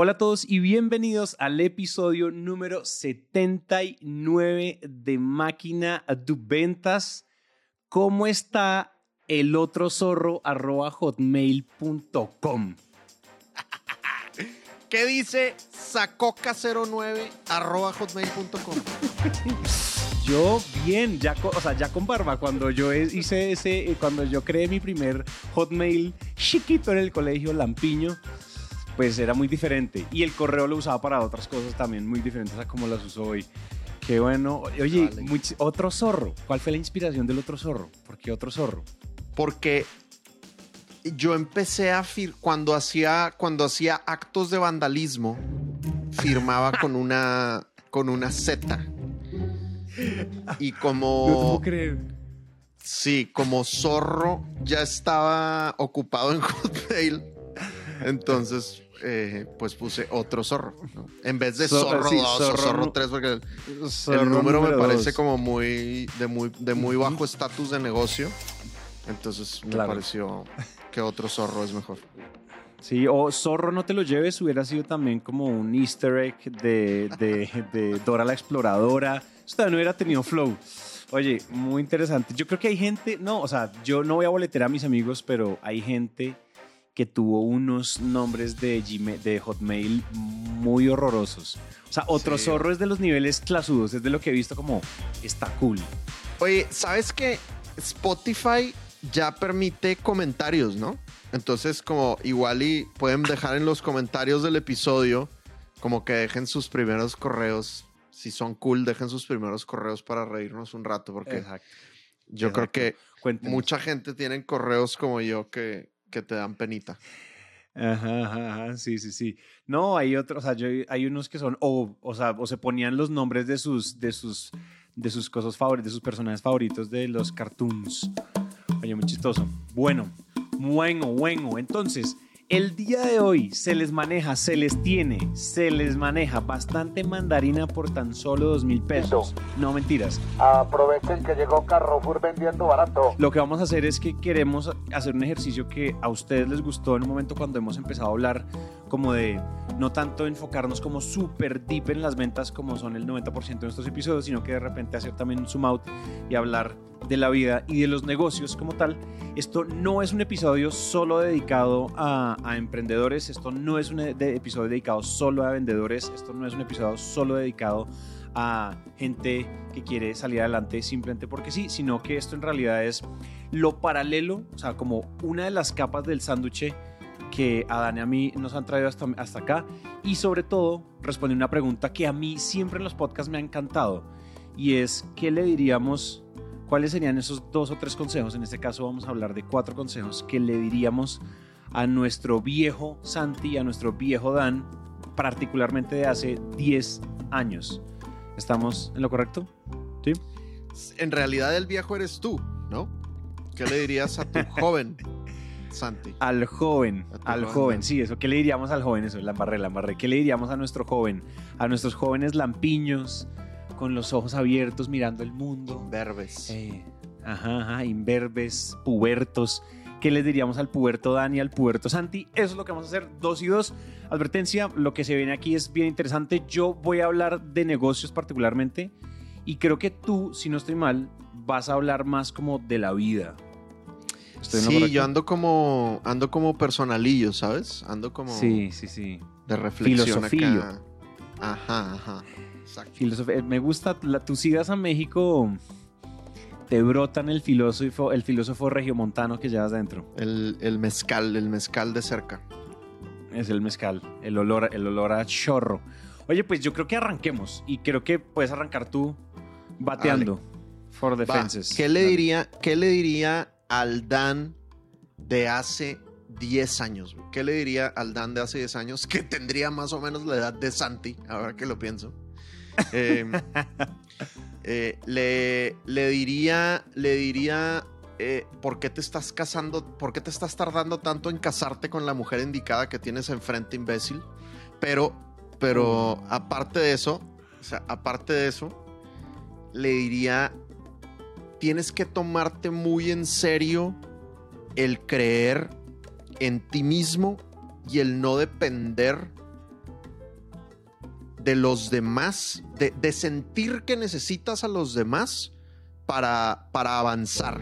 Hola a todos y bienvenidos al episodio número 79 de Máquina de Ventas. ¿Cómo está el otro zorro arroba hotmail.com? ¿Qué dice sacoca09 arroba hotmail.com? Yo bien, ya o sea, ya con barba, cuando yo hice ese, cuando yo creé mi primer hotmail chiquito en el colegio Lampiño, pues era muy diferente. Y el correo lo usaba para otras cosas también muy diferentes a como las uso hoy. Qué bueno. Oye, otro zorro. ¿Cuál fue la inspiración del otro zorro? ¿Por qué otro zorro? Porque yo empecé a cuando hacía cuando hacía actos de vandalismo firmaba con una con una Z. Y como No puedo creer. Sí, como zorro ya estaba ocupado en Hotmail. Entonces eh, pues puse otro zorro. En vez de zorro 2 o zorro 3, porque el, número, me parece como muy de muy, de muy bajo estatus de negocio. Entonces me pareció que otro zorro es mejor. Sí, o zorro no te lo lleves hubiera sido también como un easter egg de, de, Dora la Exploradora. Esto no hubiera tenido flow. Oye, muy interesante. Yo creo que hay gente, no, o sea, yo no voy a boletear a mis amigos, pero hay gente que tuvo unos nombres de, de Hotmail muy horrorosos. O sea, otro zorro es de los niveles clasudos, es de lo que he visto como está cool. Oye, ¿sabes que Spotify ya permite comentarios, ¿no? Entonces, como igual y pueden dejar en los comentarios del episodio, como que dejen sus primeros correos. Si son cool, dejen sus primeros correos para reírnos un rato, porque yo creo que mucha gente tiene correos como yo que, que te dan penita. Ajá, ajá, sí, sí, sí. No, hay otros, o sea, hay unos que son, o, o sea, o se ponían los nombres de sus, de sus, de sus cosas favoritas, de sus personajes favoritos de los cartoons. Oye, muy chistoso. Bueno, bueno, bueno. Entonces, el día de hoy se les maneja, se les tiene, se les maneja bastante mandarina por tan solo dos mil pesos. No mentiras. Aprovechen que llegó Carrefour vendiendo barato. Lo que vamos a hacer es que queremos hacer un ejercicio que a ustedes les gustó en un momento cuando hemos empezado a hablar como de no tanto enfocarnos como súper deep en las ventas como son el 90% de nuestros episodios, sino que de repente hacer también un zoom out y hablar de la vida y de los negocios como tal. Esto no es un episodio solo dedicado a, emprendedores, esto no es un episodio dedicado solo a vendedores, esto no es un episodio solo dedicado a gente que quiere salir adelante simplemente porque sí, sino que esto en realidad es lo paralelo, o sea, como una de las capas del sándwich que a Dani y a mí nos han traído hasta, hasta acá y sobre todo responde una pregunta que a mí siempre en los podcasts me ha encantado y es, ¿qué le diríamos ¿Cuáles serían esos dos o tres consejos? En este caso vamos a hablar de cuatro consejos que le diríamos a nuestro viejo Santi, a nuestro viejo Dan, particularmente de hace 10 años. ¿Estamos en lo correcto? Sí. En realidad el viejo eres tú, ¿no? ¿Qué le dirías a tu joven Santi? Al joven, al joven, sí, eso. ¿Qué le diríamos al joven? Eso, la embarré, la embarré. ¿Qué le diríamos a nuestro joven? A nuestros jóvenes lampiños, con los ojos abiertos mirando el mundo. Imberbes. Eh, ajá, ajá, imberbes, pubertos. ¿Qué les diríamos al puberto Dani, al puberto Santi? Eso es lo que vamos a hacer, dos y dos. Advertencia, lo que se viene aquí es bien interesante. Yo voy a hablar de negocios particularmente y creo que tú, si no estoy mal, vas a hablar más como de la vida. sí, yo ando como ando como personalillo, ¿sabes? Ando como Sí, sí, sí. De reflexión Filosofía. Ajá, ajá. Eh, me gusta, la, tú sigas a México, te brotan el filósofo, el filósofo regiomontano que llevas dentro. El, mezcal, el mezcal de cerca. Es el mezcal, el olor, el olor a chorro. Oye, pues yo creo que arranquemos y creo que puedes arrancar tú bateando for defenses. ¿Qué le diría, qué le diría al Dan de hace 10 años? ¿Qué le diría al Dan de hace 10 años que tendría más o menos la edad de Santi, ahora que lo pienso? Em, eh, le, le, diría, le diría, eh, ¿por qué te estás casando? ¿Por qué te estás tardando tanto en casarte con la mujer indicada que tienes enfrente, imbécil? Pero, pero mm. aparte de eso, o sea, aparte de eso, le diría, tienes que tomarte muy en serio el creer en ti mismo y el no depender de los demás, de, de sentir que necesitas a los demás para, para avanzar,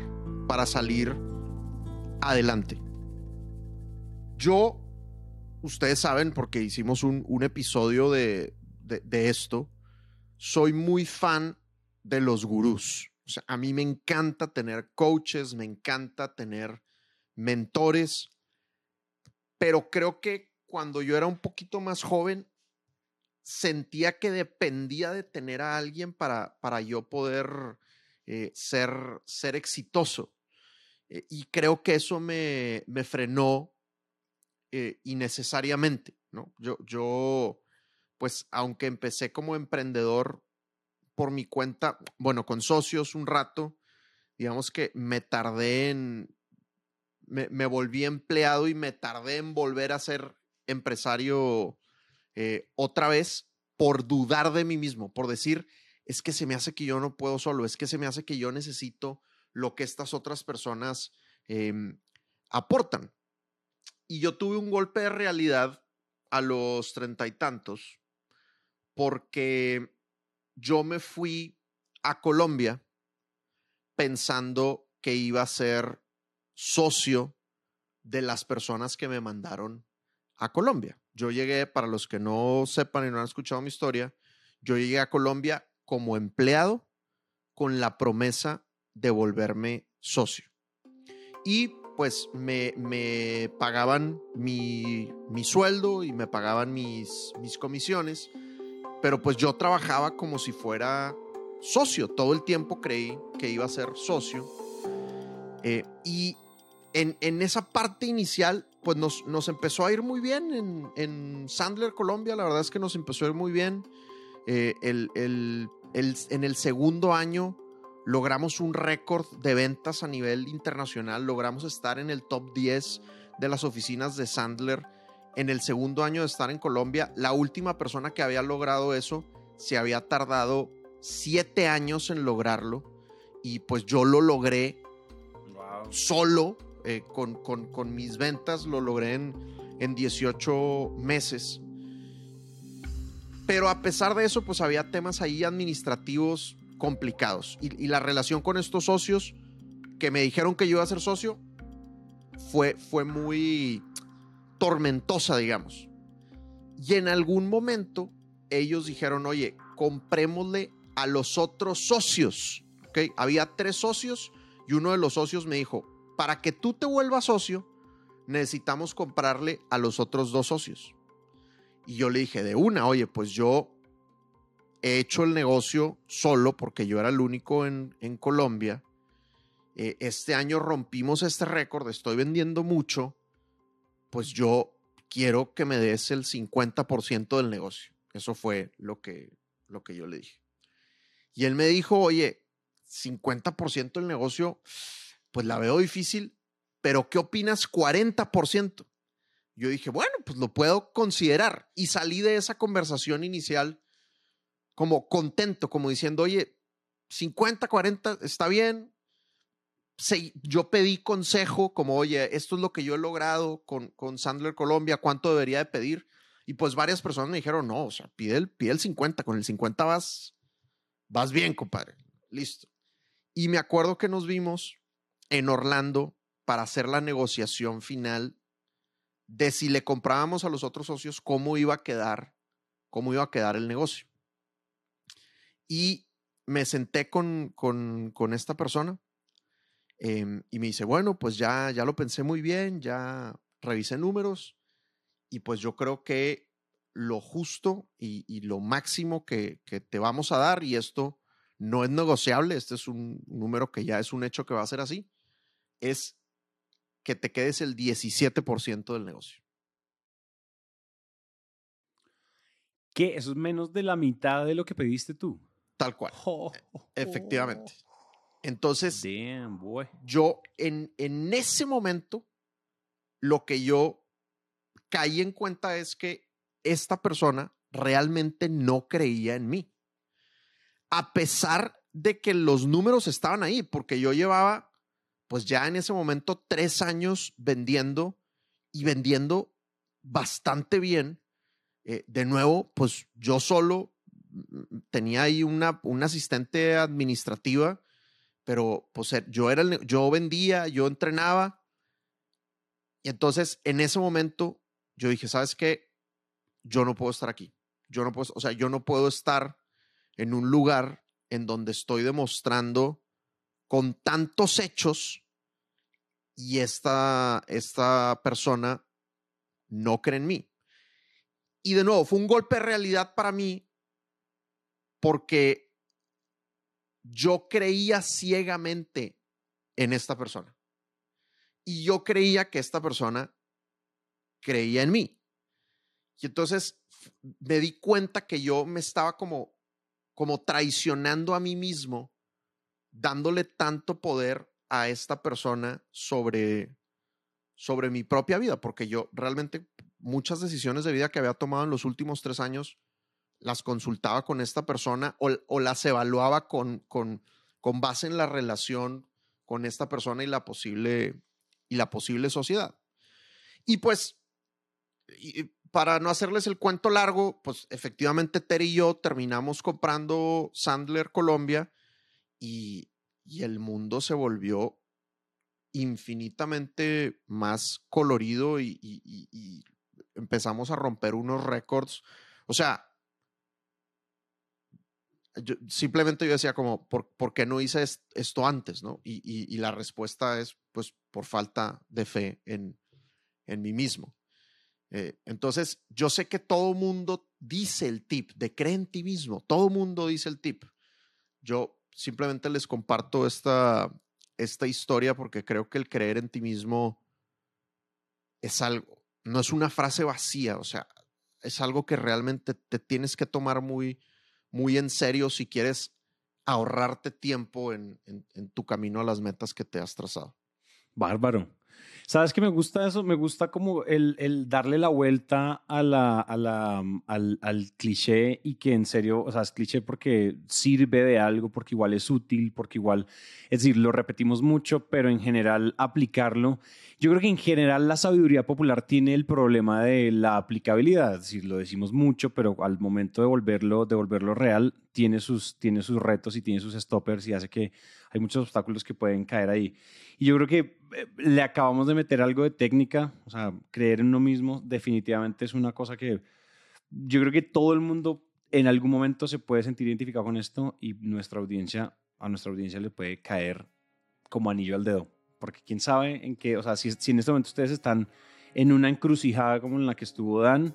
para salir adelante. Yo, ustedes saben, porque hicimos un, un episodio de, de, de esto, soy muy fan de los gurús. O sea, a mí me encanta tener coaches, me encanta tener mentores, pero creo que cuando yo era un poquito más joven, sentía que dependía de tener a alguien para, para yo poder eh, ser, ser exitoso. Eh, y creo que eso me, me frenó eh, innecesariamente, ¿no? Yo, yo, pues, aunque empecé como emprendedor por mi cuenta, bueno, con socios un rato, digamos que me tardé en, me, me volví empleado y me tardé en volver a ser empresario eh, otra vez por dudar de mí mismo, por decir, es que se me hace que yo no puedo solo, es que se me hace que yo necesito lo que estas otras personas eh, aportan. Y yo tuve un golpe de realidad a los treinta y tantos, porque yo me fui a Colombia pensando que iba a ser socio de las personas que me mandaron a Colombia. Yo llegué, para los que no sepan y no han escuchado mi historia, yo llegué a Colombia como empleado con la promesa de volverme socio. Y pues me, me pagaban mi, mi, sueldo y me pagaban mis, mis comisiones, pero pues yo trabajaba como si fuera socio. Todo el tiempo creí que iba a ser socio. Eh, y en, en, esa parte inicial, pues nos, nos, empezó a ir muy bien en, en, Sandler, Colombia. La verdad es que nos empezó a ir muy bien. Eh, el, el, el, en el segundo año logramos un récord de ventas a nivel internacional. Logramos estar en el top 10 de las oficinas de Sandler en el segundo año de estar en Colombia. La última persona que había logrado eso se había tardado siete años en lograrlo. Y pues yo lo logré wow. solo eh, con, con, mis ventas lo logré en, en 18 meses. Pero a pesar de eso, pues había temas ahí administrativos complicados. Y, y, la relación con estos socios que me dijeron que yo iba a ser socio fue, fue muy tormentosa, digamos. Y en algún momento ellos dijeron, oye, comprémosle a los otros socios. ¿Okay? Había tres socios y uno de los socios me dijo, para que tú te vuelvas socio, necesitamos comprarle a los otros dos socios. Y yo le dije de una, oye, pues yo he hecho el negocio solo porque yo era el único en, Colombia. Eh, este año rompimos este récord, estoy vendiendo mucho, pues yo quiero que me des el 50% del negocio. Eso fue lo que, lo que yo le dije. Y él me dijo, oye, 50% del negocio, pues la veo difícil, pero ¿qué opinas 40%? Yo dije, bueno, pues lo puedo considerar. Y salí de esa conversación inicial como contento, como diciendo, oye, 50, 40, está bien. yo pedí consejo, como, oye, esto es lo que yo he logrado con, con Sandler Colombia, ¿cuánto debería de pedir? Y pues varias personas me dijeron, no, o sea, pide el, pide el 50, con el 50 vas, vas bien, compadre. Listo. Y me acuerdo que nos vimos en Orlando para hacer la negociación final de si le comprábamos a los otros socios, cómo iba a quedar, cómo iba a quedar el negocio. Y me senté con, con, esta persona eh, y me dice, bueno, pues ya, ya lo pensé muy bien, ya revisé números y pues yo creo que lo justo y, y lo máximo que, que, te vamos a dar, y esto no es negociable, este es un número que ya es un hecho que va a ser así, es que te quedes el 17% del negocio. ¿Qué? Eso es menos de la mitad de lo que pediste tú. Tal cual. Oh, oh, Efectivamente. Entonces, Damn, yo en, en ese momento, lo que yo caí en cuenta es que esta persona realmente no creía en mí. A pesar de que los números estaban ahí, porque yo llevaba pues ya en ese momento tres años vendiendo y vendiendo bastante bien. Eh, de nuevo, pues yo solo mm, tenía ahí una, una asistente administrativa, pero pues eh, yo, era el- yo vendía, yo entrenaba. Y entonces en ese momento yo dije, ¿sabes qué? Yo no puedo estar aquí. Yo no puedo, o sea, yo no puedo estar en un lugar en donde estoy demostrando con tantos hechos y esta, esta persona no cree en mí. Y de nuevo, fue un golpe de realidad para mí porque yo creía ciegamente en esta persona. Y yo creía que esta persona creía en mí. Y entonces me di cuenta que yo me estaba como, como traicionando a mí mismo, dándole tanto poder a esta persona sobre, sobre mi propia vida, porque yo realmente muchas decisiones de vida que había tomado en los últimos tres años las consultaba con esta persona o, las evaluaba con, con, con base en la relación con esta persona y la posible, y la posible sociedad. Y pues, para no hacerles el cuento largo, pues efectivamente Terry y yo terminamos comprando Sandler Colombia y, el mundo se volvió infinitamente más colorido y, empezamos a romper unos récords. O sea, yo- simplemente yo decía como, ¿por, por qué no hice es- esto antes? ¿no? Y la respuesta es, pues, por falta de fe en, en mí mismo. Eh, entonces, yo sé que todo mundo dice el tip de cree en ti mismo, todo mundo dice el tip. Yo simplemente les comparto esta, esta historia porque creo que el creer en ti mismo es algo, no es una frase vacía, o sea, es algo que realmente te tienes que tomar muy, muy en serio si quieres ahorrarte tiempo en, en- en tu camino a las metas que te has trazado. Bárbaro. ¿Sabes que me gusta eso? Me gusta como el, darle la vuelta mm, al, cliché y que en serio, o sea, es cliché porque sirve de algo, porque igual es útil, porque igual, es decir, lo repetimos mucho, pero en general aplicarlo. Yo creo que en general la sabiduría popular tiene el problema de la aplicabilidad, es decir, lo decimos mucho, pero al momento de volverlo, de volverlo real, tiene sus retos y tiene sus stoppers y hace que hay muchos obstáculos que pueden caer ahí. Y yo creo que eh, le acabamos de meter algo de técnica, o sea, creer en uno mismo definitivamente es una cosa que yo creo que todo el mundo en algún momento se puede sentir identificado con esto y nuestra audiencia, a nuestra audiencia le puede caer como anillo al dedo, porque quién sabe en qué, o sea, si, si en este momento ustedes están en una encrucijada como en la que estuvo Dan,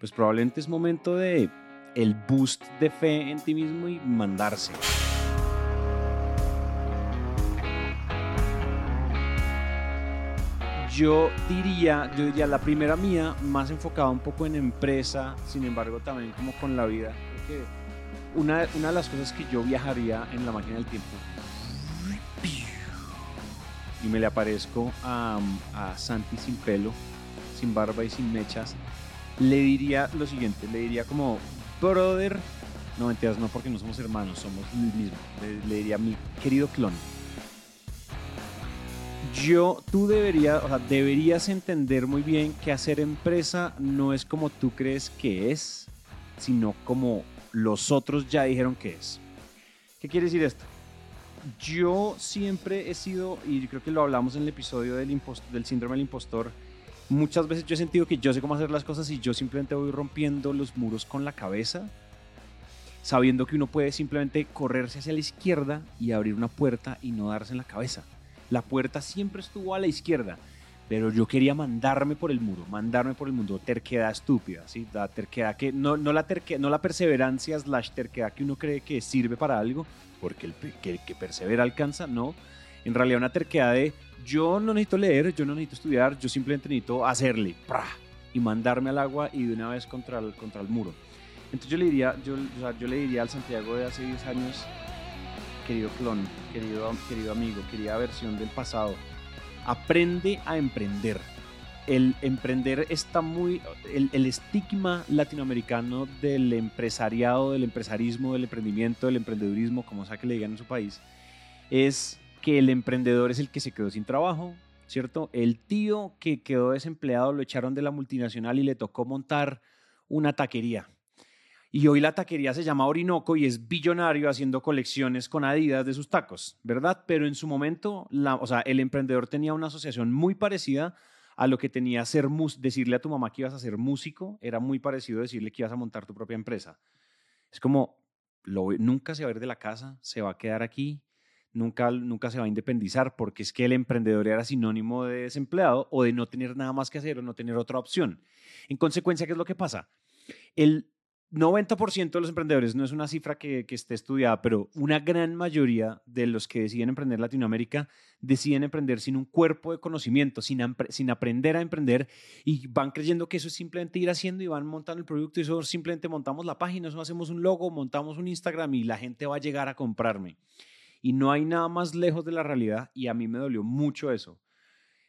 pues probablemente es momento de el boost de fe en ti mismo y mandarse. Yo diría, yo diría la primera mía, más enfocada un poco en empresa, sin embargo también como con la vida. Una, una de las cosas que yo viajaría en la máquina del tiempo. Y me le aparezco a, a Santi sin pelo, sin barba y sin mechas, le diría lo siguiente, le diría como, brother, no mentiras, no porque no somos hermanos, somos el mismo, le, le diría mi querido clon, yo, tú deberías, entender muy bien que hacer empresa no es como tú crees que es, sino como los otros ya dijeron que es. ¿Qué quiere decir esto? Yo siempre he sido, y creo que lo hablamos en el episodio del, impost- del síndrome del impostor, muchas veces yo he sentido que yo sé cómo hacer las cosas y yo simplemente voy rompiendo los muros con la cabeza, sabiendo que uno puede simplemente correrse hacia la izquierda y abrir una puerta y no darse en la cabeza. La puerta siempre estuvo a la izquierda, pero yo quería mandarme por el muro, mandarme por el mundo, terquedad estúpida, ¿sí? La terquedad que, no, no, la terque- no la perseverancia slash terquedad que uno cree que sirve para algo, porque el que, el que persevera alcanza, no. En realidad una terquedad de yo no necesito leer, yo no necesito estudiar, yo simplemente necesito hacerle, ¡pra! y mandarme al agua y de una vez contra el, contra el muro. Entonces yo le diría, yo, o sea, yo le diría al Santiago de hace 10 años, querido clon, querido, querido amigo, querida versión del pasado, aprende a emprender. El emprender está muy, el, el estigma latinoamericano del empresariado, del empresarismo, del emprendimiento, del emprendedurismo, como sea que le digan en su país, es que el emprendedor es el que se quedó sin trabajo, ¿cierto? El tío que quedó desempleado lo echaron de la multinacional y le tocó montar una taquería. Y hoy la taquería se llama Orinoco y es billonario haciendo colecciones con Adidas de sus tacos, ¿verdad? Pero en su momento, o sea, el emprendedor tenía una asociación muy parecida a lo que tenía ser decirle a tu mamá que ibas a ser músico, era muy parecido a decirle que ibas a montar tu propia empresa. Es como, nunca se va a ir de la casa, se va a quedar aquí, nunca, nunca se va a independizar, porque es que el emprendedor era sinónimo de desempleado o de no tener nada más que hacer o no tener otra opción. En consecuencia, ¿qué es lo que pasa? El 90% de los emprendedores, no es una cifra que, esté estudiada, pero una gran mayoría de los que deciden emprender en Latinoamérica deciden emprender sin un cuerpo de conocimiento, sin, aprender a emprender y van creyendo que eso es simplemente ir haciendo y van montando el producto y eso simplemente montamos la página, eso hacemos un logo, montamos un Instagram y la gente va a llegar a comprarme. Y no hay nada más lejos de la realidad y a mí me dolió mucho eso.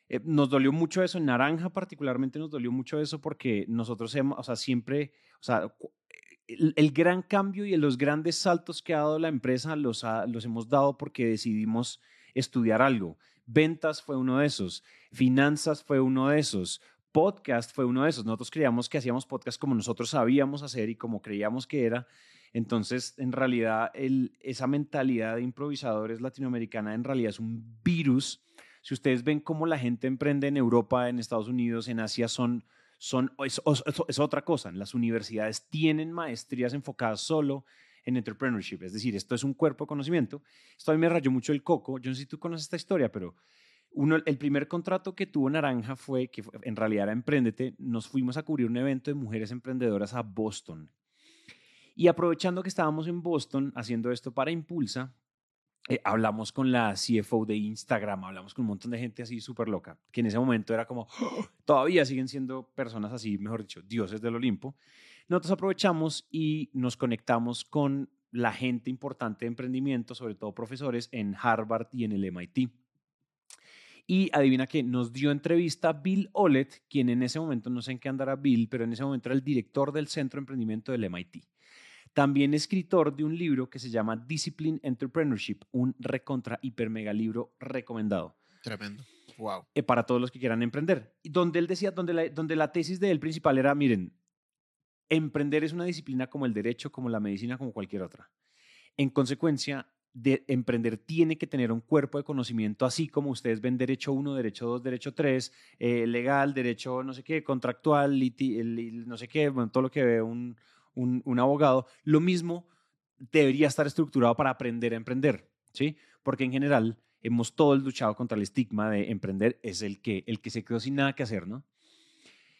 Eh, nos dolió mucho eso, en Naranja particularmente nos dolió mucho eso porque nosotros hemos, o sea, siempre, o sea, el, gran cambio y los grandes saltos que ha dado la empresa los, hemos dado porque decidimos estudiar algo. Ventas fue uno de esos, finanzas fue uno de esos, podcast fue uno de esos. Nosotros creíamos que hacíamos podcast como nosotros sabíamos hacer y como creíamos que era. Entonces, en realidad, esa mentalidad de improvisadores latinoamericana en realidad es un virus. Si ustedes ven cómo la gente emprende en Europa, en Estados Unidos, en Asia, son son, es, es, otra cosa. Las universidades tienen maestrías enfocadas solo en entrepreneurship, es decir, esto es un cuerpo de conocimiento. Esto a mí me rayó mucho el coco. Yo no sé si tú conoces esta historia, pero uno, el primer contrato que tuvo Naranja fue, que en realidad era Emprendete, nos fuimos a cubrir un evento de mujeres emprendedoras a Boston. Y aprovechando que estábamos en Boston haciendo esto para Impulsa, eh, hablamos con la CFO de Instagram, hablamos con un montón de gente así súper loca, que en ese momento era como, todavía siguen siendo personas así, mejor dicho, dioses del Olimpo. Nosotros aprovechamos y nos conectamos con la gente importante de emprendimiento, sobre todo profesores en Harvard y en el MIT. Y adivina que nos dio entrevista Bill Olet, quien en ese momento, no sé en qué andará Bill, pero en ese momento era el director del Centro de Emprendimiento del MIT. También escritor de un libro que se llama Discipline Entrepreneurship, un recontra hiper mega libro recomendado. Tremendo. Wow. Eh, para todos los que quieran emprender. Donde él decía, donde la, donde la tesis de él principal era, miren, emprender es una disciplina como el derecho, como la medicina, como cualquier otra. En consecuencia, de emprender tiene que tener un cuerpo de conocimiento, así como ustedes ven derecho 1, derecho 2, derecho 3, eh, legal, derecho no sé qué, contractual, no sé qué, bueno, todo lo que ve un, un, abogado, lo mismo debería estar estructurado para aprender a emprender, ¿sí? Porque en general hemos todos luchado contra el estigma de emprender es el que, el que se quedó sin nada que hacer, ¿no?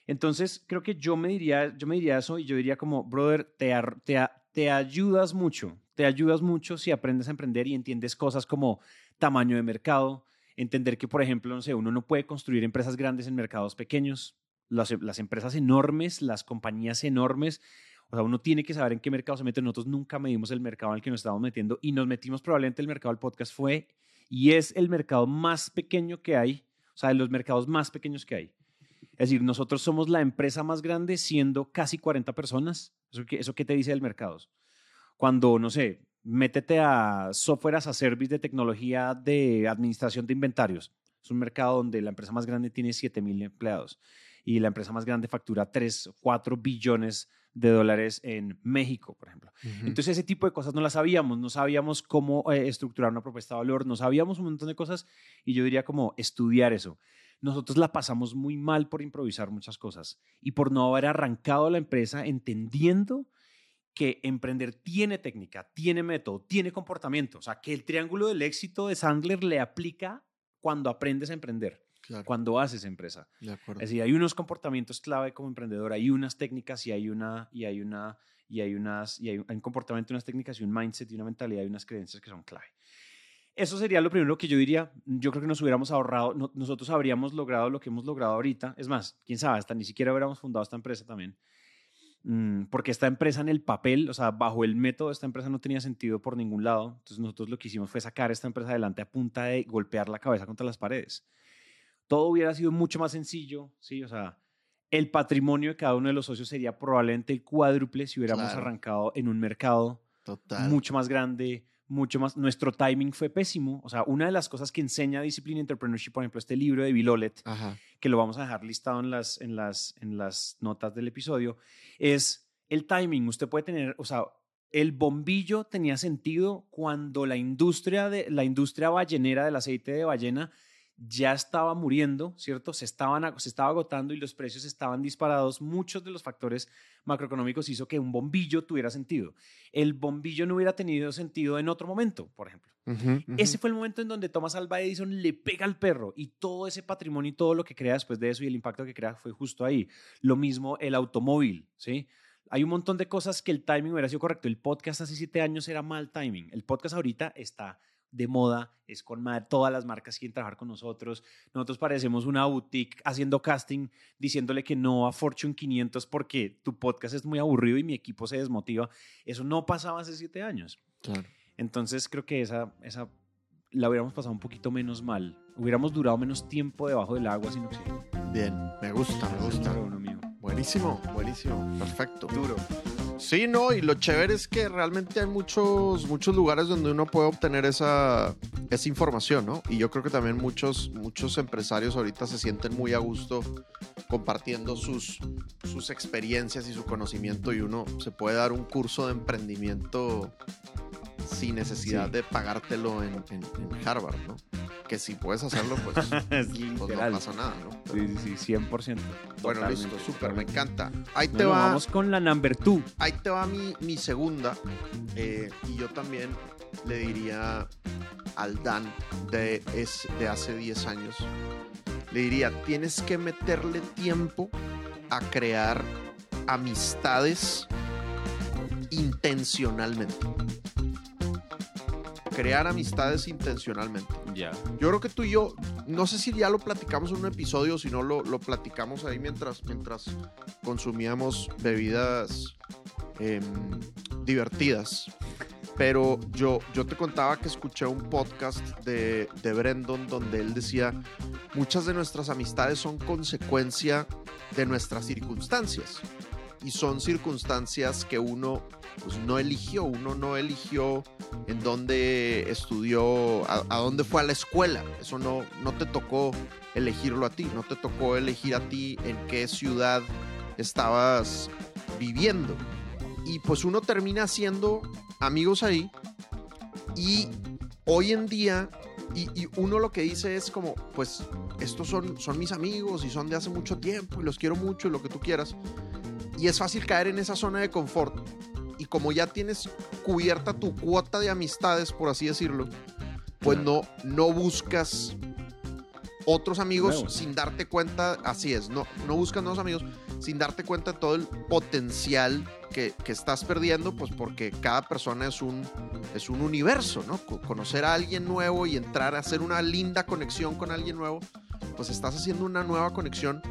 Entonces, creo que yo me diría, yo me diría eso y yo diría como, brother, te, te, te ayudas mucho, te ayudas mucho si aprendes a emprender y entiendes cosas como tamaño de mercado, entender que, por ejemplo, no sé, uno no puede construir empresas grandes en mercados pequeños, las, las empresas enormes, las compañías enormes o sea, uno tiene que saber en qué mercado se mete. Nosotros nunca medimos el mercado en el que nos estábamos metiendo y nos metimos probablemente el mercado del podcast fue y es el mercado más pequeño que hay, o sea, de los mercados más pequeños que hay. Es decir, nosotros somos la empresa más grande siendo casi 40 personas. ¿Eso qué, eso qué te dice del mercado? Cuando, no sé, métete a software as a service de tecnología de administración de inventarios. Es un mercado donde la empresa más grande tiene 7 mil empleados y la empresa más grande factura 3, 4 billones de dólares en México, por ejemplo. Entonces, ese tipo de cosas no las sabíamos, no sabíamos cómo eh, estructurar una propuesta de valor, no sabíamos un montón de cosas y yo diría como estudiar eso. Nosotros la pasamos muy mal por improvisar muchas cosas y por no haber arrancado la empresa entendiendo que emprender tiene técnica, tiene método, tiene comportamiento. O sea, que el triángulo del éxito de Sandler le aplica cuando aprendes a emprender cuando haces empresa. Es decir, hay unos comportamientos clave como emprendedor, hay unas técnicas y hay una y hay una y hay unas y hay un comportamiento, unas técnicas y un mindset y una mentalidad y unas creencias que son clave. Eso sería lo primero que yo diría. Yo creo que nos hubiéramos ahorrado, nosotros habríamos logrado lo que hemos logrado ahorita. Es más, quién sabe, hasta ni siquiera hubiéramos fundado esta empresa también. Mm, porque esta empresa en el papel, o sea, bajo el método, esta empresa no tenía sentido por ningún lado. Entonces nosotros lo que hicimos fue sacar esta empresa adelante a punta de golpear la cabeza contra las paredes todo hubiera sido mucho más sencillo, ¿sí? O sea, el patrimonio de cada uno de los socios sería probablemente el cuádruple si hubiéramos arrancado en un mercado mucho más grande, mucho más. Nuestro timing fue pésimo. O sea, una de las cosas que enseña Discipline Entrepreneurship, por ejemplo, este libro de Bill Olet, Ajá. que lo vamos a dejar listado en las, en las, en las notas del episodio, es el timing. Usted puede tener, o sea, el bombillo tenía sentido cuando la industria, de, la industria ballenera del aceite de ballena ya estaba muriendo, ¿cierto? Se, estaban, se estaba agotando y los precios estaban disparados. Muchos de los factores macroeconómicos hizo que un bombillo tuviera sentido. El bombillo no hubiera tenido sentido en otro momento, por ejemplo. Ese fue el momento en donde Thomas Alva Edison le pega al perro y todo ese patrimonio y todo lo que crea después de eso y el impacto que crea fue justo ahí. Lo mismo el automóvil, ¿sí? Hay un montón de cosas que el timing hubiera sido correcto. El podcast hace siete años era mal timing. El podcast ahorita está de moda, es con madre, todas las marcas quieren trabajar con nosotros. Nosotros parecemos una boutique haciendo casting, diciéndole que no a Fortune 500 porque tu podcast es muy aburrido y mi equipo se desmotiva. Eso no pasaba hace siete años. Claro. Entonces creo que esa, esa la hubiéramos pasado un poquito menos mal. Hubiéramos durado menos tiempo debajo del agua sin oxígeno. Bien, me gusta, me gusta. Buenísimo, buenísimo, perfecto. Duro. Sí, no, y lo chévere es que realmente hay muchos, muchos lugares donde uno puede obtener esa, esa información, ¿no? Y yo creo que también muchos, muchos empresarios ahorita se sienten muy a gusto compartiendo sus, sus experiencias y su conocimiento y uno se puede dar un curso de emprendimiento sin necesidad Sí. de pagártelo en, en- en Harvard, ¿no? Que si puedes hacerlo, pues, es pues no pasa nada, ¿no? Sí, sí, sí, 100%. Bueno, Totalmente, listo, súper, me encanta. Ahí te Bueno, va. Vamos con la number two. ahí te va mi, mi segunda. eh, y yo también le diría al Dan de, es, de hace 10 años, le diría, tienes que meterle tiempo a crear amistades intencionalmente. Crear amistades intencionalmente. Ya. Yo creo que tú y yo, no sé si ya lo platicamos en un episodio, si no lo, lo platicamos ahí mientras, mientras consumíamos bebidas em, divertidas. Pero yo, yo te contaba que escuché un podcast de, de Brendon donde él decía, muchas de nuestras amistades son consecuencia de nuestras circunstancias. Y son circunstancias que uno pues, no eligió, uno no eligió en dónde estudió, a, dónde fue a la escuela. Eso no, no te tocó elegirlo a ti, no te tocó elegir a ti en qué ciudad estabas viviendo. Y pues uno termina haciendo amigos ahí y hoy en día, y, y uno lo que dice es como, pues estos son, son mis amigos y son de hace mucho tiempo y los quiero mucho y lo que tú quieras. Y es fácil caer en esa zona de confort. Como ya tienes cubierta tu cuota de amistades, por así decirlo, pues no, no buscas otros amigos sin darte cuenta, así es, no, no buscas nuevos amigos sin darte cuenta de todo el potencial que, que estás perdiendo, pues porque cada persona es un, es un universo, ¿no? Co- Conocer a alguien nuevo y entrar a hacer una linda conexión con alguien nuevo, pues estás haciendo una nueva conexión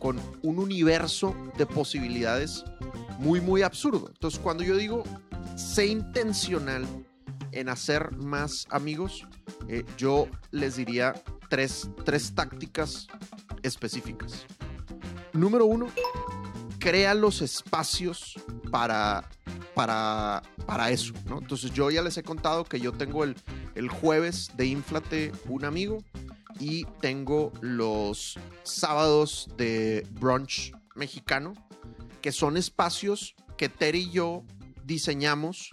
con un universo de posibilidades muy, muy absurdo. Entonces, cuando yo digo, sé intencional en hacer más amigos, eh, yo les diría tres, tres tácticas específicas. Número uno, crea los espacios para, para, para eso, ¿no? Entonces yo ya les he contado que yo tengo el, el jueves de Inflate un amigo y tengo los sábados de brunch mexicano, que son espacios que Terry y yo diseñamos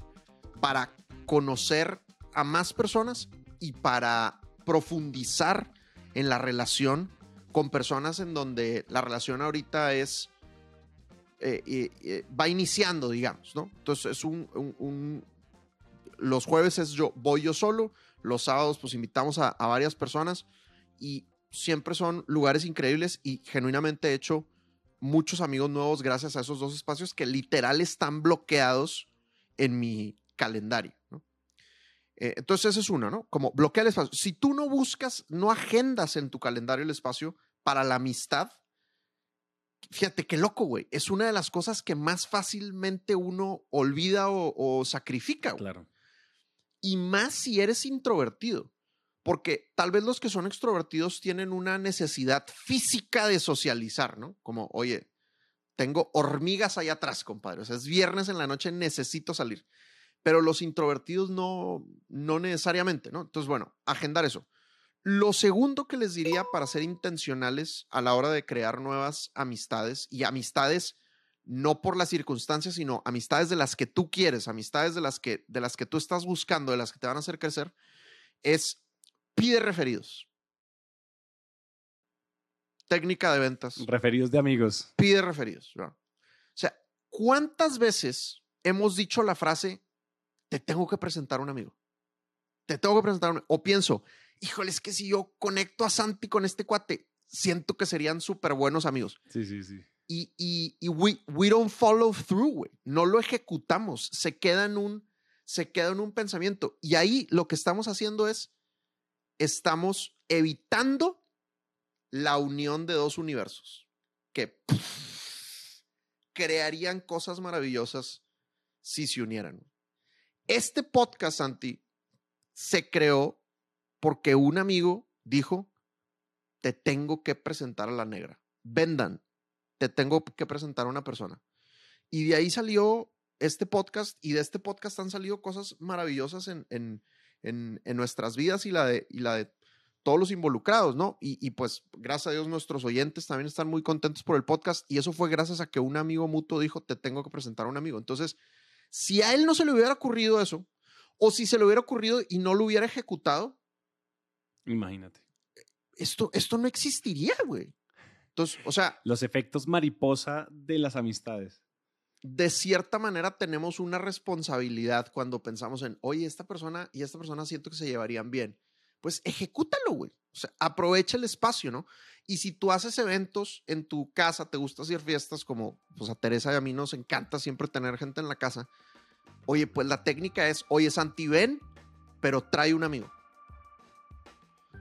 para conocer a más personas y para profundizar en la relación con personas en donde la relación ahorita es eh, eh, va iniciando, digamos, ¿no? Entonces es un, un- los jueves es yo voy yo solo, los sábados pues invitamos a, a varias personas y siempre son lugares increíbles y genuinamente he hecho muchos amigos nuevos gracias a esos dos espacios que literal están bloqueados en mi calendario, ¿no? Eh, entonces esa es una, ¿no? Como bloquea el espacio. Si tú no buscas, no agendas en tu calendario el espacio para la amistad, fíjate qué loco, güey. Es una de las cosas que más fácilmente uno olvida o, o sacrifica, güey. Claro. Y más si eres introvertido. Porque tal vez los que son extrovertidos tienen una necesidad física de socializar, ¿no? Como, oye, tengo hormigas ahí atrás, compadre. O sea, es viernes en la noche, necesito salir. pero los introvertidos no, no necesariamente, ¿no? Entonces, bueno, agendar eso. Lo segundo que les diría para ser intencionales a la hora de crear nuevas amistades y amistades no por las circunstancias, sino amistades de las que tú quieres, amistades de las que, de las que tú estás buscando, de las que te van a hacer crecer, es pide referidos. Técnica de ventas. Referidos de amigos. Pide referidos. ¿no? O sea, ¿cuántas veces hemos dicho la frase, te tengo que presentar a un amigo? Te tengo que presentar a un amigo. O pienso, híjole, es que si yo conecto a Santi con este cuate, siento que serían súper buenos amigos. Sí, sí, sí. Y, y, y we, we don't follow through, güey. No lo ejecutamos. Se queda en un, se queda en un pensamiento. Y ahí lo que estamos haciendo es, estamos evitando la unión de dos universos que crearían cosas maravillosas si se unieran. Este podcast, Santi, se creó porque un amigo dijo, te tengo que presentar a la negra. Vendan, te tengo que presentar a una persona. Y de ahí salió este podcast y de este podcast han salido cosas maravillosas en, en, en nuestras vidas y la, de, y la de todos los involucrados, ¿no? Y, y, pues gracias a Dios nuestros oyentes también están muy contentos por el podcast y eso fue gracias a que un amigo mutuo dijo, te tengo que presentar a un amigo. Entonces, si a él no se le hubiera ocurrido eso, o si se le hubiera ocurrido y no lo hubiera ejecutado, imagínate. Esto, esto no existiría, güey. Entonces, o sea... Los efectos mariposa de las amistades. De cierta manera tenemos una responsabilidad cuando pensamos en, oye, esta persona y esta persona siento que se llevarían bien. Pues ejecútalo, güey. O sea, aprovecha el espacio, ¿no? Y si tú haces eventos en tu casa, te gusta hacer fiestas como pues a Teresa y a mí nos encanta siempre tener gente en la casa. Oye, pues la técnica es, oye, Santi, ven, pero trae un amigo.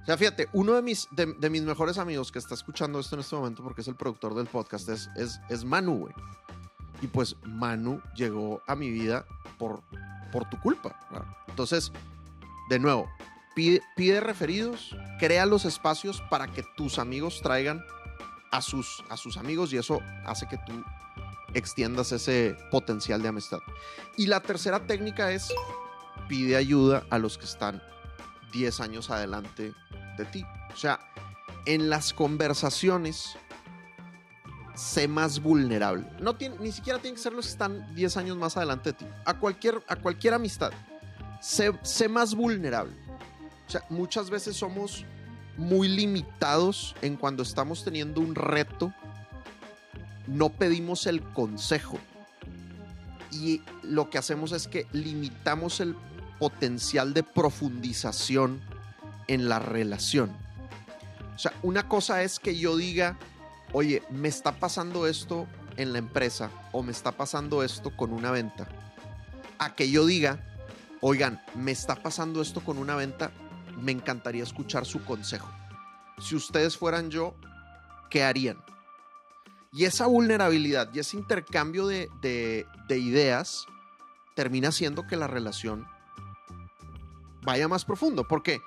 O sea, fíjate, uno de mis, de, mis mejores amigos que está escuchando esto en este momento, porque es el productor del podcast, es, es, es Manu, güey. Y pues Manu llegó a mi vida por, por tu culpa. Entonces, de nuevo, pide, pide, referidos, crea los espacios para que tus amigos traigan a sus, a sus amigos y eso hace que tú extiendas ese potencial de amistad. Y la tercera técnica es pide ayuda a los que están 10 años adelante de ti. O sea, en las conversaciones, sé más vulnerable. No tiene, ni siquiera tienen que ser los que están 10 años más adelante de ti. A cualquier, a cualquier amistad, sé, sé más vulnerable. O sea, muchas veces somos muy limitados en cuando estamos teniendo un reto. No pedimos el consejo. Y lo que hacemos es que limitamos el potencial de profundización en la relación. O sea, una cosa es que yo diga, oye, me está pasando esto en la empresa o me está pasando esto con una venta. A que yo diga, oigan, me está pasando esto con una venta, me encantaría escuchar su consejo. Si ustedes fueran yo, ¿qué harían? Y esa vulnerabilidad y ese intercambio de, de, de ideas termina haciendo que la relación vaya más profundo. Porque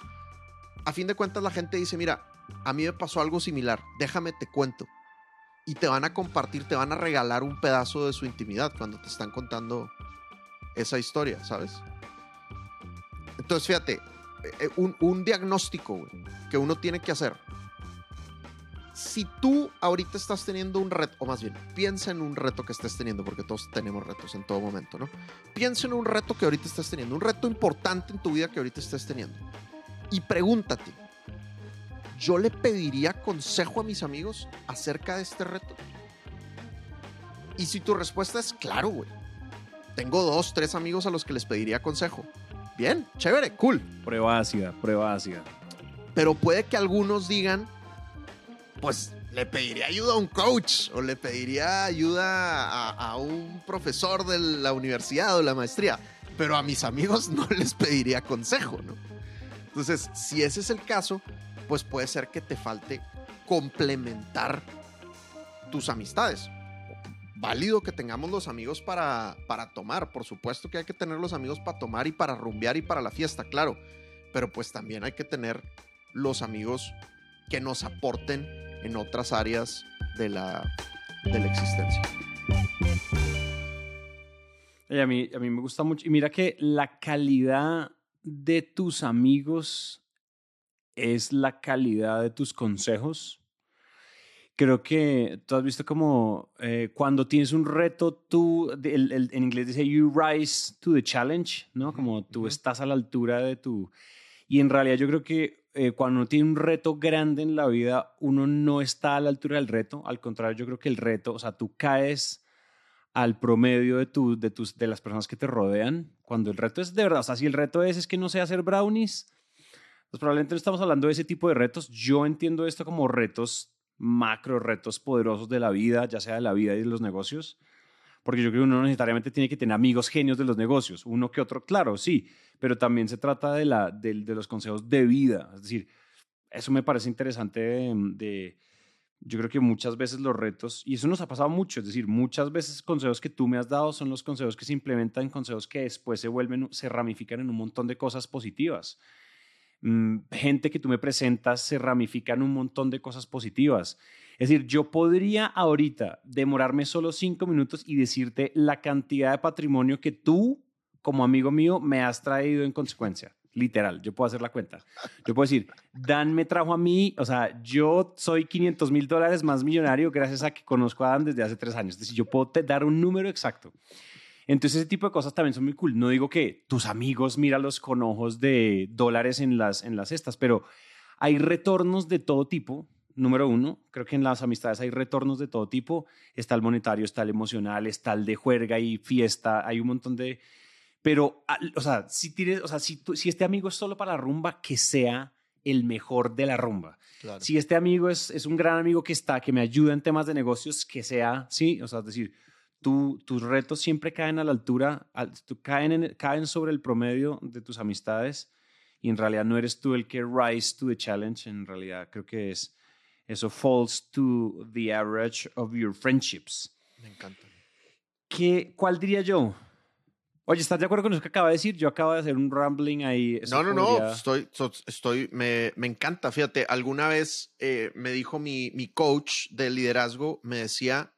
a fin de cuentas la gente dice, mira, a mí me pasó algo similar, déjame te cuento. Y te van a compartir, te van a regalar un pedazo de su intimidad cuando te están contando esa historia, ¿sabes? Entonces, fíjate, un, un diagnóstico que uno tiene que hacer. Si tú ahorita estás teniendo un reto, o más bien, piensa en un reto que estés teniendo, porque todos tenemos retos en todo momento, ¿no? Piensa en un reto que ahorita estés teniendo, un reto importante en tu vida que ahorita estés teniendo. Y pregúntate, ¿yo le pediría consejo a mis amigos acerca de este reto? Y si tu respuesta es claro, güey. Tengo dos, tres amigos a los que les pediría consejo. Bien, chévere, cool. Prueba ácida, prueba ácida. Pero puede que algunos digan, pues le pediría ayuda a un coach o le pediría ayuda a, a, un profesor de la universidad o la maestría, pero a mis amigos no les pediría consejo, ¿no? Entonces, si ese es el caso, pues puede ser que te falte complementar tus amistades. Válido que tengamos los amigos para, para tomar, por supuesto que hay que tener los amigos para tomar y para rumbear y para la fiesta, claro, pero pues también hay que tener los amigos que nos aporten en otras áreas de la, de la existencia. Oye, a, mí, a mí me gusta mucho. Y mira que la calidad de tus amigos es la calidad de tus consejos. Creo que tú has visto como eh, cuando tienes un reto, tú, el- el- en inglés dice, you rise to the challenge, ¿no? Como tú estás a la altura de tu... Y en realidad yo creo que eh, cuando uno tiene un reto grande en la vida, uno no está a la altura del reto. Al contrario, yo creo que el reto, o sea, tú caes al promedio de, tu, de, tus, de las personas que te rodean. Cuando el reto es de verdad, o sea, si el reto es, es que no sé hacer brownies, pues probablemente no estamos hablando de ese tipo de retos. Yo entiendo esto como retos macro, retos poderosos de la vida, ya sea de la vida y de los negocios. Porque yo creo que uno no necesariamente tiene que tener amigos genios de los negocios, uno que otro, claro, sí, pero también se trata de, la, de, los consejos de vida. Es decir, eso me parece interesante de- yo creo que muchas veces los retos, y eso nos ha pasado mucho, es decir, muchas veces consejos que tú me has dado son los consejos que se implementan, consejos que después se vuelven, se ramifican en un montón de cosas positivas. Mm, gente que tú me presentas se ramifica en un montón de cosas positivas. Es decir, yo podría ahorita demorarme solo cinco minutos y decirte la cantidad de patrimonio que tú, como amigo mío, me has traído en consecuencia. Literal, yo puedo hacer la cuenta. Yo puedo decir, Dan me trajo a mí, o sea, yo soy 500 mil dólares más millonario gracias a que conozco a Dan desde hace tres años. Es decir, yo puedo te dar un número exacto. Entonces, ese tipo de cosas también son muy cool. No digo que tus amigos míralos con ojos de dólares en las, en las cestas, pero hay retornos de todo tipo. Número uno, creo que en las amistades hay retornos de todo tipo. Está el monetario, está el emocional, está el de juerga y fiesta. Hay un montón de... Pero, ah, o sea, si, tienes, o sea, si, si este amigo es solo para la rumba, que sea el mejor de la rumba. Claro. Si este amigo es, es un gran amigo que está, que me ayuda en temas de negocios, que sea, sí, o sea, es decir, tus retos siempre caen a la altura, al- caen, en- caen sobre el promedio de tus amistades y en realidad no eres tú el que rise to the challenge, en realidad creo que es, eso falls to the average of your friendships. Me encanta. ¿Qué, ¿Cuál diría yo? Oye, ¿estás de acuerdo con eso que acaba de decir? Yo acabo de hacer un rambling ahí. No, no, no, estoy, estoy, me, me encanta. Fíjate, alguna vez eh, me dijo mi, mi coach de liderazgo, me decía,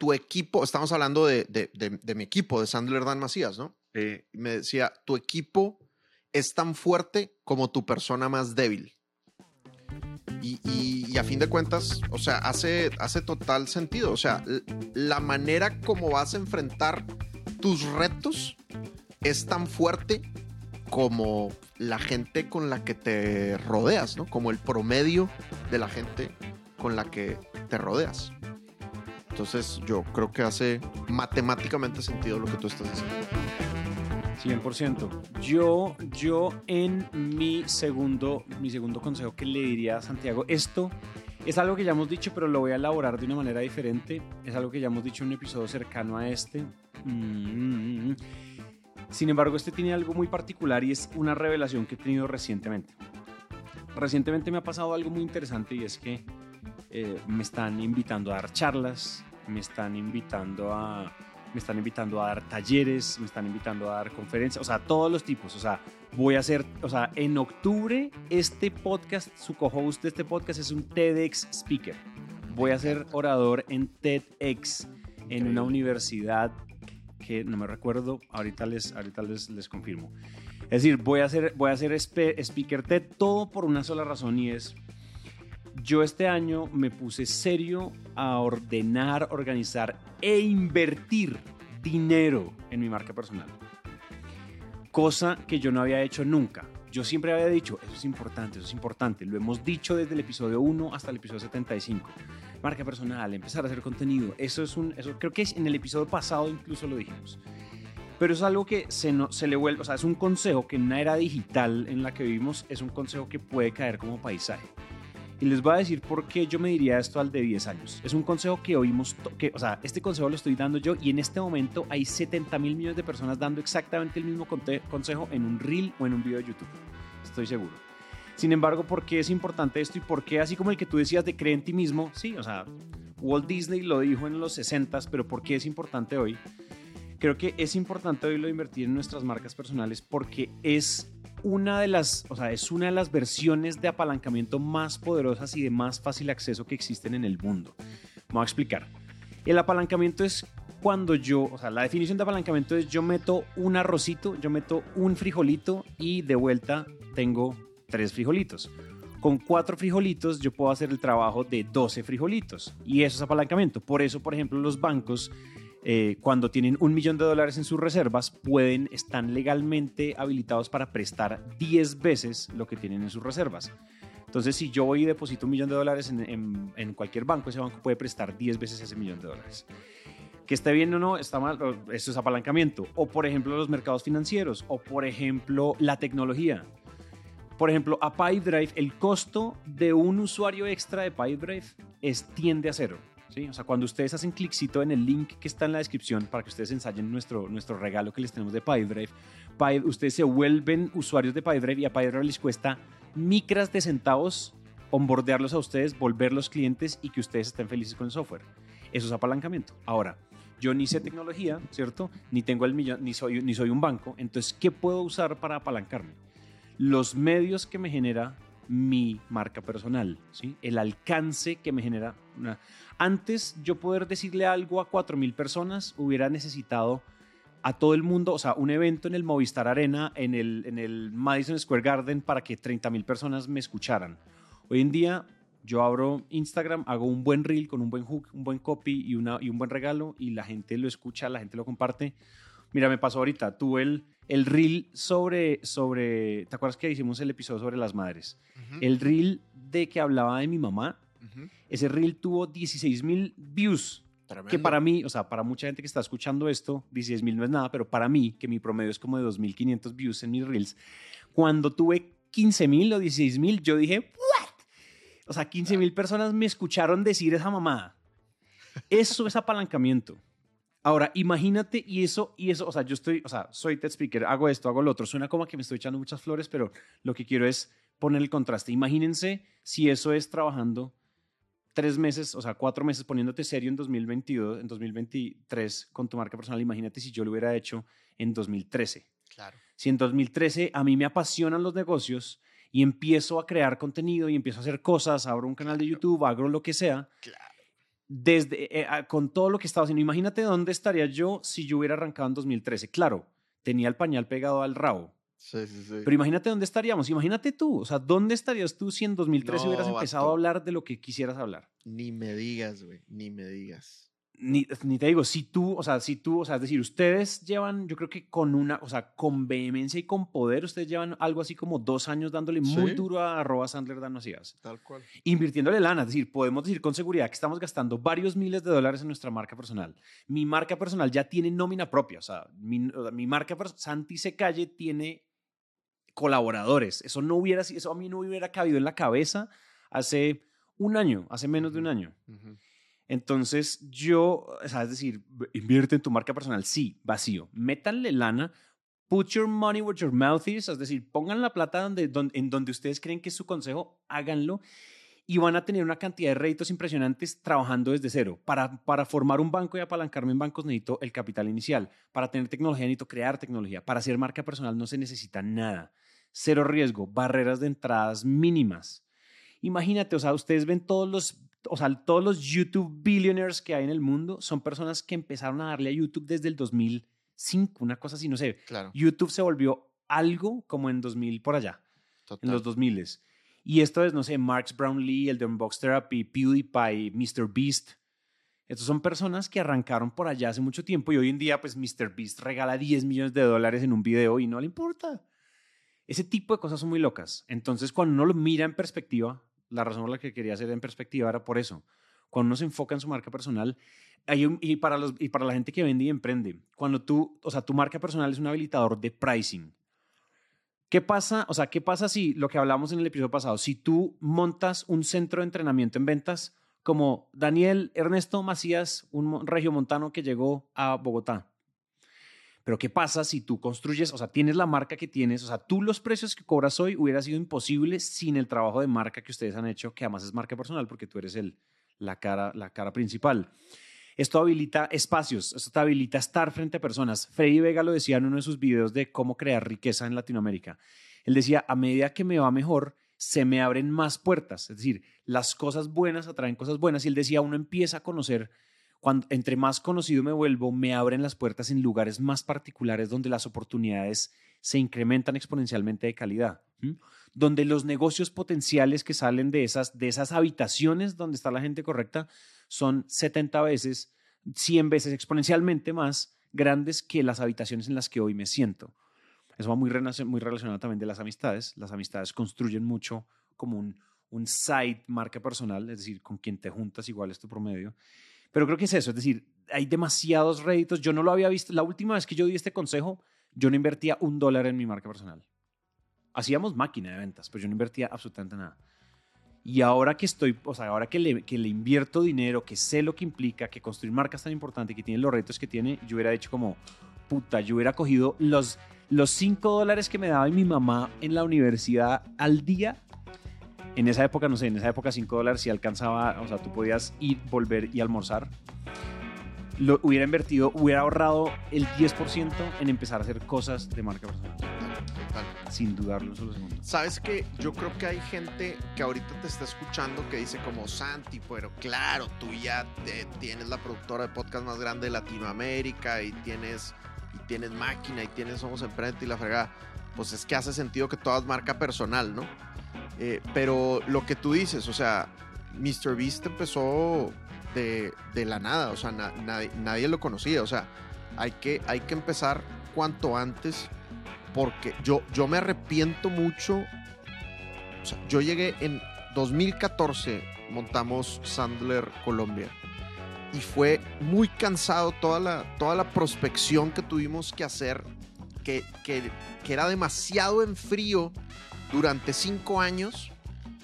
tu equipo, estamos hablando de, de, de- de mi equipo, de Sandler Dan Macías, ¿no? Eh, me decía, tu equipo es tan fuerte como tu persona más débil. Y, y- y a fin de cuentas, o sea, hace, hace total sentido. O sea, la manera como vas a enfrentar tus retos es tan fuerte como la gente con la que te rodeas, ¿no? Como el promedio de la gente con la que te rodeas. Entonces yo creo que hace matemáticamente sentido lo que tú estás diciendo. 100%. Yo, yo en mi segundo, mi segundo consejo que le diría a Santiago, esto es algo que ya hemos dicho, pero lo voy a elaborar de una manera diferente. Es algo que ya hemos dicho en un episodio cercano a este. Mm. Sin embargo, este tiene algo muy particular y es una revelación que he tenido recientemente. Recientemente me ha pasado algo muy interesante y es que eh, me están invitando a dar charlas, me están invitando a me están invitando a dar talleres, me están invitando a dar conferencias, o sea, todos los tipos. O sea, voy a hacer, o sea, en octubre este podcast, su co-host de este podcast es un TEDx speaker. Voy a ser orador en TEDx en una universidad que no me recuerdo, ahorita les, ahorita les, les confirmo. Es decir, voy a hacer, voy a espe- speaker TED todo por una sola razón y es yo este año me puse serio a ordenar, organizar e invertir dinero en mi marca personal. Cosa que yo no había hecho nunca. Yo siempre había dicho, eso es importante, eso es importante. Lo hemos dicho desde el episodio 1 hasta el episodio 75. Marca personal, empezar a hacer contenido. Eso es un, eso creo que en el episodio pasado incluso lo dijimos. Pero es algo que se, no, se le vuelve, o sea, es un consejo que en una era digital en la que vivimos es un consejo que puede caer como paisaje. Y les voy a decir por qué yo me diría esto al de 10 años. Es un consejo que oímos, que, o sea, este consejo lo estoy dando yo y en este momento hay 70 mil millones de personas dando exactamente el mismo consejo en un reel o en un video de YouTube. Estoy seguro. Sin embargo, ¿por qué es importante esto y por qué, así como el que tú decías de creer en ti mismo? Sí, o sea, Walt Disney lo dijo en los 60s, pero ¿por qué es importante hoy? Creo que es importante hoy lo invertir en nuestras marcas personales porque es una de las, o sea, es una de las versiones de apalancamiento más poderosas y de más fácil acceso que existen en el mundo. Me voy a explicar. El apalancamiento es cuando yo, o sea, la definición de apalancamiento es yo meto un arrocito, yo meto un frijolito y de vuelta tengo tres frijolitos. Con cuatro frijolitos yo puedo hacer el trabajo de 12 frijolitos y eso es apalancamiento. Por eso, por ejemplo, los bancos eh, cuando tienen un millón de dólares en sus reservas, pueden, están legalmente habilitados para prestar 10 veces lo que tienen en sus reservas. Entonces, si yo voy y deposito un millón de dólares en, en, cualquier banco, ese banco puede prestar 10 veces ese millón de dólares. Que esté bien o no, está mal, eso es apalancamiento. O, por ejemplo, los mercados financieros, o, por ejemplo, la tecnología. Por ejemplo, a Pipedrive, el costo de un usuario extra de Pipedrive es, tiende a cero. ¿Sí? O sea, cuando ustedes hacen cliccito en el link que está en la descripción para que ustedes ensayen nuestro, nuestro regalo que les tenemos de Pipedrive, ustedes se vuelven usuarios de Pipedrive y a Pipedrive les cuesta micras de centavos onboardearlos a ustedes, volverlos clientes y que ustedes estén felices con el software. Eso es apalancamiento. Ahora, yo ni sé tecnología, ¿cierto? Ni tengo el millón, ni soy, ni soy un banco. Entonces, ¿qué puedo usar para apalancarme? Los medios que me genera mi marca personal, ¿sí? El alcance que me genera. Antes yo poder decirle algo a 4.000 personas hubiera necesitado a todo el mundo, o sea, un evento en el Movistar Arena, en el, en el Madison Square Garden para que 30.000 personas me escucharan. Hoy en día yo abro Instagram, hago un buen reel con un buen hook, un buen copy y, una, y un buen regalo y la gente lo escucha, la gente lo comparte. Mira, me pasó ahorita, tuve el, el reel sobre, sobre, ¿te acuerdas que hicimos el episodio sobre las madres? El reel de que hablaba de mi mamá, ese reel tuvo 16 mil views. Que para mí, o sea, para mucha gente que está escuchando esto, 16 mil no es nada, pero para mí, que mi promedio es como de 2.500 views en mis reels, cuando tuve 15 mil o 16 mil, yo dije, ¿what? O sea, 15 mil personas me escucharon decir esa mamada. Eso es apalancamiento. Ahora, imagínate, y eso, y eso, o sea, yo estoy, o sea, soy TED Speaker, hago esto, hago lo otro, suena como que me estoy echando muchas flores, pero lo que quiero es poner el contraste. Imagínense si eso es trabajando tres meses, o sea, cuatro meses poniéndote serio en 2022, en 2023 con tu marca personal. Imagínate si yo lo hubiera hecho en 2013. Claro. Si en 2013 a mí me apasionan los negocios y empiezo a crear contenido y empiezo a hacer cosas, abro un canal de YouTube, hago lo que sea. Claro. Desde, eh, con todo lo que estaba haciendo, imagínate dónde estaría yo si yo hubiera arrancado en 2013. Claro, tenía el pañal pegado al rabo, Sí, sí, sí. pero imagínate dónde estaríamos. Imagínate tú, o sea, ¿dónde estarías tú si en 2013 No, hubieras empezado vato. a hablar de lo que quisieras hablar? Ni me digas, güey, ni me digas. Ni, ni te digo, si tú, o sea, si tú, o sea, es decir, ustedes llevan, yo creo que con una, o sea, con vehemencia y con poder, ustedes llevan algo así como dos años dándole muy Sí. duro a arroba Sandler Dan Macías, Tal cual. invirtiéndole lana, es decir, podemos decir con seguridad que estamos gastando varios miles de dólares en nuestra marca personal. Mi marca personal ya tiene nómina propia, o sea, mi, mi marca Santi Se Calle tiene colaboradores. Eso no hubiera, sido- eso a mí no hubiera cabido en la cabeza hace un año, hace menos de un año. Entonces, yo, o sea, es decir, invierte en tu marca personal, sí, vacío. Métanle lana, put your money where your mouth is, es decir, pongan la plata donde, donde- en donde ustedes creen que es su consejo, háganlo y van a tener una cantidad de réditos impresionantes trabajando desde cero. Para, para formar un banco y apalancarme en bancos necesito el capital inicial. Para tener tecnología necesito crear tecnología. Para hacer marca personal no se necesita nada. Cero riesgo, barreras de entradas mínimas. Imagínate, o sea, ustedes ven todos los, o sea, todos los YouTube billionaires que hay en el mundo son personas que empezaron a darle a YouTube desde el 2005, una cosa así, no sé. Claro. YouTube se volvió algo como en 2000 por allá, Total. en los 2000 Y esto es, no sé, Marx Brownlee, el de Unbox Therapy, PewDiePie, Mr. Beast. Estos son personas que arrancaron por allá hace mucho tiempo y hoy en día, pues, Mr. Beast regala 10 millones de dólares en un video y no le importa. Ese tipo de cosas son muy locas. Entonces, cuando uno lo mira en perspectiva, la razón por la que quería hacer en perspectiva era por eso. Cuando uno se enfoca en su marca personal, un- y, para los, y para la gente que vende y emprende, cuando tú, o sea, tu marca personal es un habilitador de pricing. ¿Qué pasa? O sea, ¿qué pasa si lo que hablamos en el episodio pasado, si tú montas un centro de entrenamiento en ventas como Daniel Ernesto Macías, un mo- regiomontano que llegó a Bogotá? Pero ¿qué pasa si tú construyes, o sea, tienes la marca que tienes, o sea, tú los precios que cobras hoy hubiera sido imposible sin el trabajo de marca que ustedes han hecho, que además es marca personal porque tú eres el, la, cara, la cara principal. Esto habilita espacios, esto te habilita estar frente a personas. Freddy Vega lo decía en uno de sus videos de cómo crear riqueza en Latinoamérica. Él decía, a medida que me va mejor, se me abren más puertas. Es decir, las cosas buenas atraen cosas buenas. Y él decía, uno empieza a conocer, cuando, entre más conocido me vuelvo, me abren las puertas en lugares más particulares donde las oportunidades se incrementan exponencialmente de calidad, donde los negocios potenciales que salen de esas, de esas habitaciones donde está la gente correcta son 70 veces, 100 veces exponencialmente más grandes que las habitaciones en las que hoy me siento. Eso va muy, muy relacionado también de las amistades. Las amistades construyen mucho como un, un site marca personal, es decir, con quien te juntas igual es tu promedio. Pero creo que es eso, es decir, hay demasiados réditos. Yo no lo había visto. La última vez que yo di este consejo, yo no invertía un dólar en mi marca personal. Hacíamos máquina de ventas, pero yo no invertía absolutamente nada. Y ahora que estoy, o sea, ahora que le, que le invierto dinero, que sé lo que implica, que construir marcas tan importante, que tiene los retos que tiene, yo hubiera dicho como, puta, yo hubiera cogido los, los 5 dólares que me daba mi mamá en la universidad al día. En esa época, no sé, en esa época 5 dólares si alcanzaba, o sea, tú podías ir, volver y almorzar. Lo hubiera invertido, hubiera ahorrado el 10% en empezar a hacer cosas de marca personal. Sin dudarlo un solo segundo. Sabes que yo creo que hay gente que ahorita te está escuchando que dice como Santi, pero claro, tú ya te- tienes la productora de podcast más grande de Latinoamérica y tienes y tienes máquina y tienes Somos Emprendete y la fregada. Pues es que hace sentido que todas marca personal, ¿no? Eh, pero lo que tú dices, o sea, Mr. Beast empezó de, de la nada, o sea, na- nadie, nadie lo conocía, o sea, hay que, hay que empezar cuanto antes porque yo, yo me arrepiento mucho. Yo llegué en 2014, montamos Sandler Colombia. Y fue muy cansado toda la, toda la prospección que tuvimos que hacer, que, que, que era demasiado en frío durante cinco años.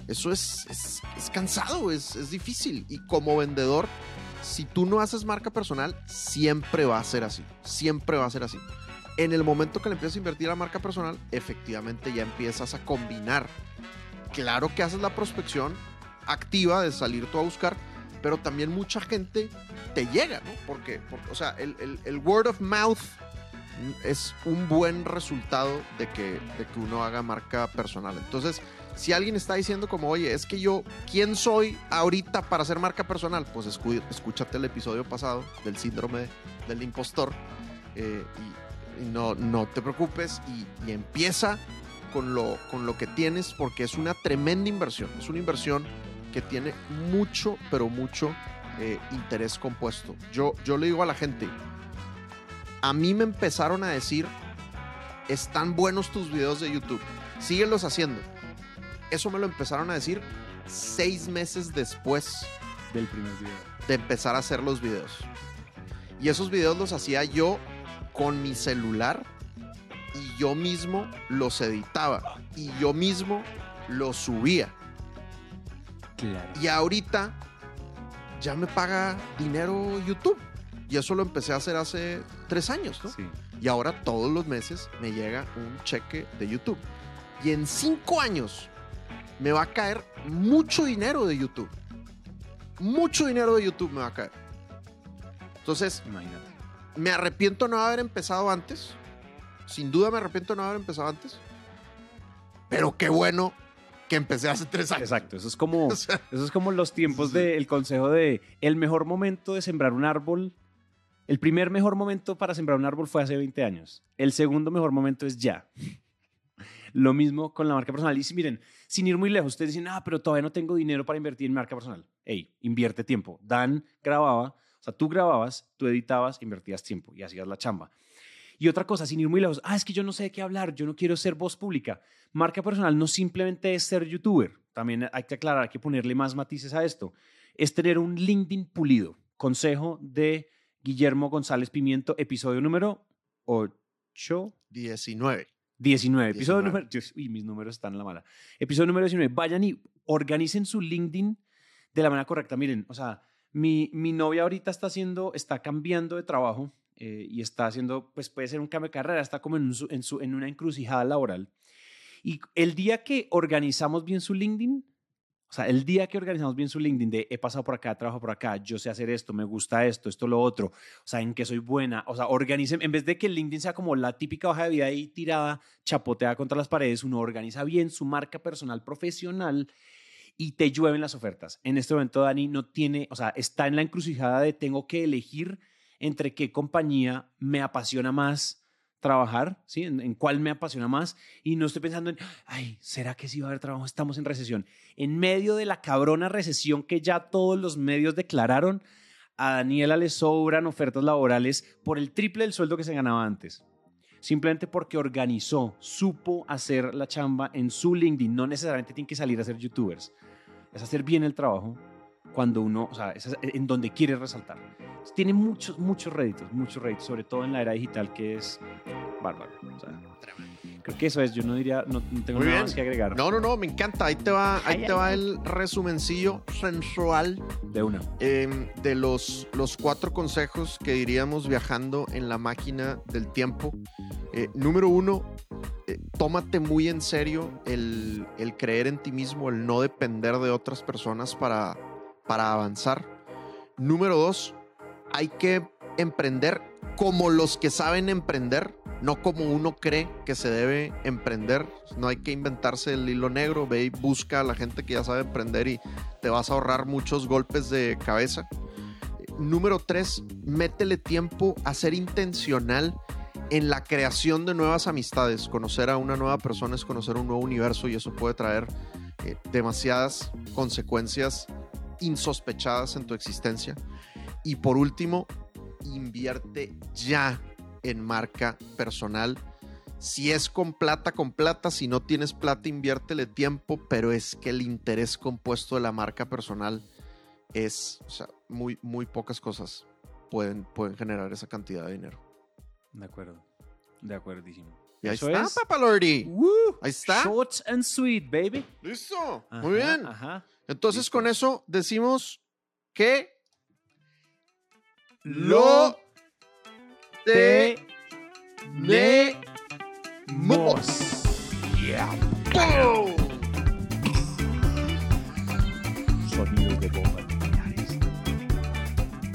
Eso es, es, es cansado, es, es difícil. Y como vendedor, si tú no haces marca personal, siempre va a ser así. Siempre va a ser así en el momento que le empiezas a invertir a marca personal, efectivamente ya empiezas a combinar. Claro que haces la prospección activa de salir tú a buscar, pero también mucha gente te llega, ¿no? Porque, porque, o sea, el, word of mouth es un buen resultado de que, de que uno haga marca personal. Entonces, si alguien está diciendo como, oye, es que yo, ¿quién soy ahorita para hacer marca personal? Pues escúchate el episodio pasado del síndrome del impostor eh, no, no te preocupes y, y empieza con lo, con lo que tienes porque es una tremenda inversión. Es una inversión que tiene mucho, pero mucho eh, interés compuesto. Yo, yo le digo a la gente, a mí me empezaron a decir, están buenos tus videos de YouTube, síguelos haciendo. Eso me lo empezaron a decir seis meses después Del primer video. de empezar a hacer los videos. Y esos videos los hacía yo con mi celular y yo mismo los editaba y yo mismo los subía. Claro. Y ahorita ya me paga dinero YouTube. Y eso lo empecé a hacer hace tres años, ¿no? Sí. Y ahora todos los meses me llega un cheque de YouTube. Y en cinco años me va a caer mucho dinero de YouTube. Mucho dinero de YouTube me va a caer. Entonces, Imagínate. Me arrepiento de no haber empezado antes. Sin duda me arrepiento de no haber empezado antes. Pero qué bueno que empecé hace tres años. Exacto, eso es como, O sea, eso es como los tiempos Sí. del consejo de el mejor momento de sembrar un árbol. El primer mejor momento para sembrar un árbol fue hace 20 años. El segundo mejor momento es ya. Lo mismo con la marca personal. Y si miren, sin ir muy lejos, ustedes dicen, ah, pero todavía no tengo dinero para invertir en marca personal. Ey, invierte tiempo. Dan grababa, sea, tú grababas, tú editabas, invertías tiempo y hacías la chamba. Y otra cosa, sin ir muy lejos, ah, es que yo no sé de qué hablar, yo no quiero ser voz pública. Marca personal no simplemente es ser youtuber, también hay que aclarar, hay que ponerle más matices a esto. Es tener un LinkedIn pulido. Consejo de Guillermo González Pimiento, episodio número 8. 19. 19. Episodio 19. número. Dios, uy, mis números están en la mala. Episodio número 19. Vayan y organicen su LinkedIn de la manera correcta. Miren, o sea, mi, mi novia ahorita está haciendo, está cambiando de trabajo eh, y está haciendo, pues puede ser un cambio de carrera, está como en, un en, su, en una encrucijada laboral. Y el día que organizamos bien su LinkedIn, o sea, el día que organizamos bien su LinkedIn de he pasado por acá, trabajo por acá, yo sé hacer esto, me gusta esto, esto, lo otro, o sea, en qué soy buena, o sea, organicen, en vez de que el LinkedIn sea como la típica hoja de vida ahí tirada, chapoteada contra las paredes, uno organiza bien su marca personal profesional y te llueven las ofertas. En este momento Dani no tiene, o sea, está en la encrucijada de tengo que elegir entre qué compañía me apasiona más trabajar, ¿sí? En, en, cuál me apasiona más y no estoy pensando en, ay, ¿será que sí va a haber trabajo? Estamos en recesión. En medio de la cabrona recesión que ya todos los medios declararon, a Daniela le sobran ofertas laborales por el triple del sueldo que se ganaba antes. Simplemente porque organizó, supo hacer la chamba en su LinkedIn. No necesariamente tiene que salir a ser youtubers. Es hacer bien el trabajo cuando uno, o sea, en donde quiere resaltar. Tiene muchos, muchos réditos, muchos réditos, sobre todo en la era digital que es bárbaro. O sea, creo que eso es, yo no diría, no, no tengo Muy nada bien. más que agregar. No, no, no, me encanta. Ahí te va, ahí Ay, te ay, va ay. el resumencillo sensual De una. eh, de los, los cuatro consejos que diríamos viajando en la máquina del tiempo. Eh, número uno, eh, tómate muy en serio el, el creer en ti mismo, el no depender de otras personas para, para avanzar. Número dos, hay que emprender como los que saben emprender, no como uno cree que se debe emprender. No hay que inventarse el hilo negro, ve y busca a la gente que ya sabe emprender y te vas a ahorrar muchos golpes de cabeza. Número tres, métele tiempo a ser intencional en la creación de nuevas amistades. Conocer a una nueva persona es conocer un nuevo universo y eso puede traer eh, demasiadas consecuencias insospechadas en tu existencia. Y por último, invierte ya en marca personal. Si es con plata, con plata. Si no tienes plata, inviértele tiempo. Pero es que el interés compuesto de la marca personal es, o sea, muy, muy pocas cosas pueden, pueden generar esa cantidad de dinero. De acuerdo. De acuerdísimo. Y ahí Eso está, es. Papa Lordy. Woo. Ahí está. Short and sweet, baby. Listo. Ajá, Muy bien. Ajá. Entonces, Listo. con eso decimos que Lo te tenemos. Sonidos de bomba.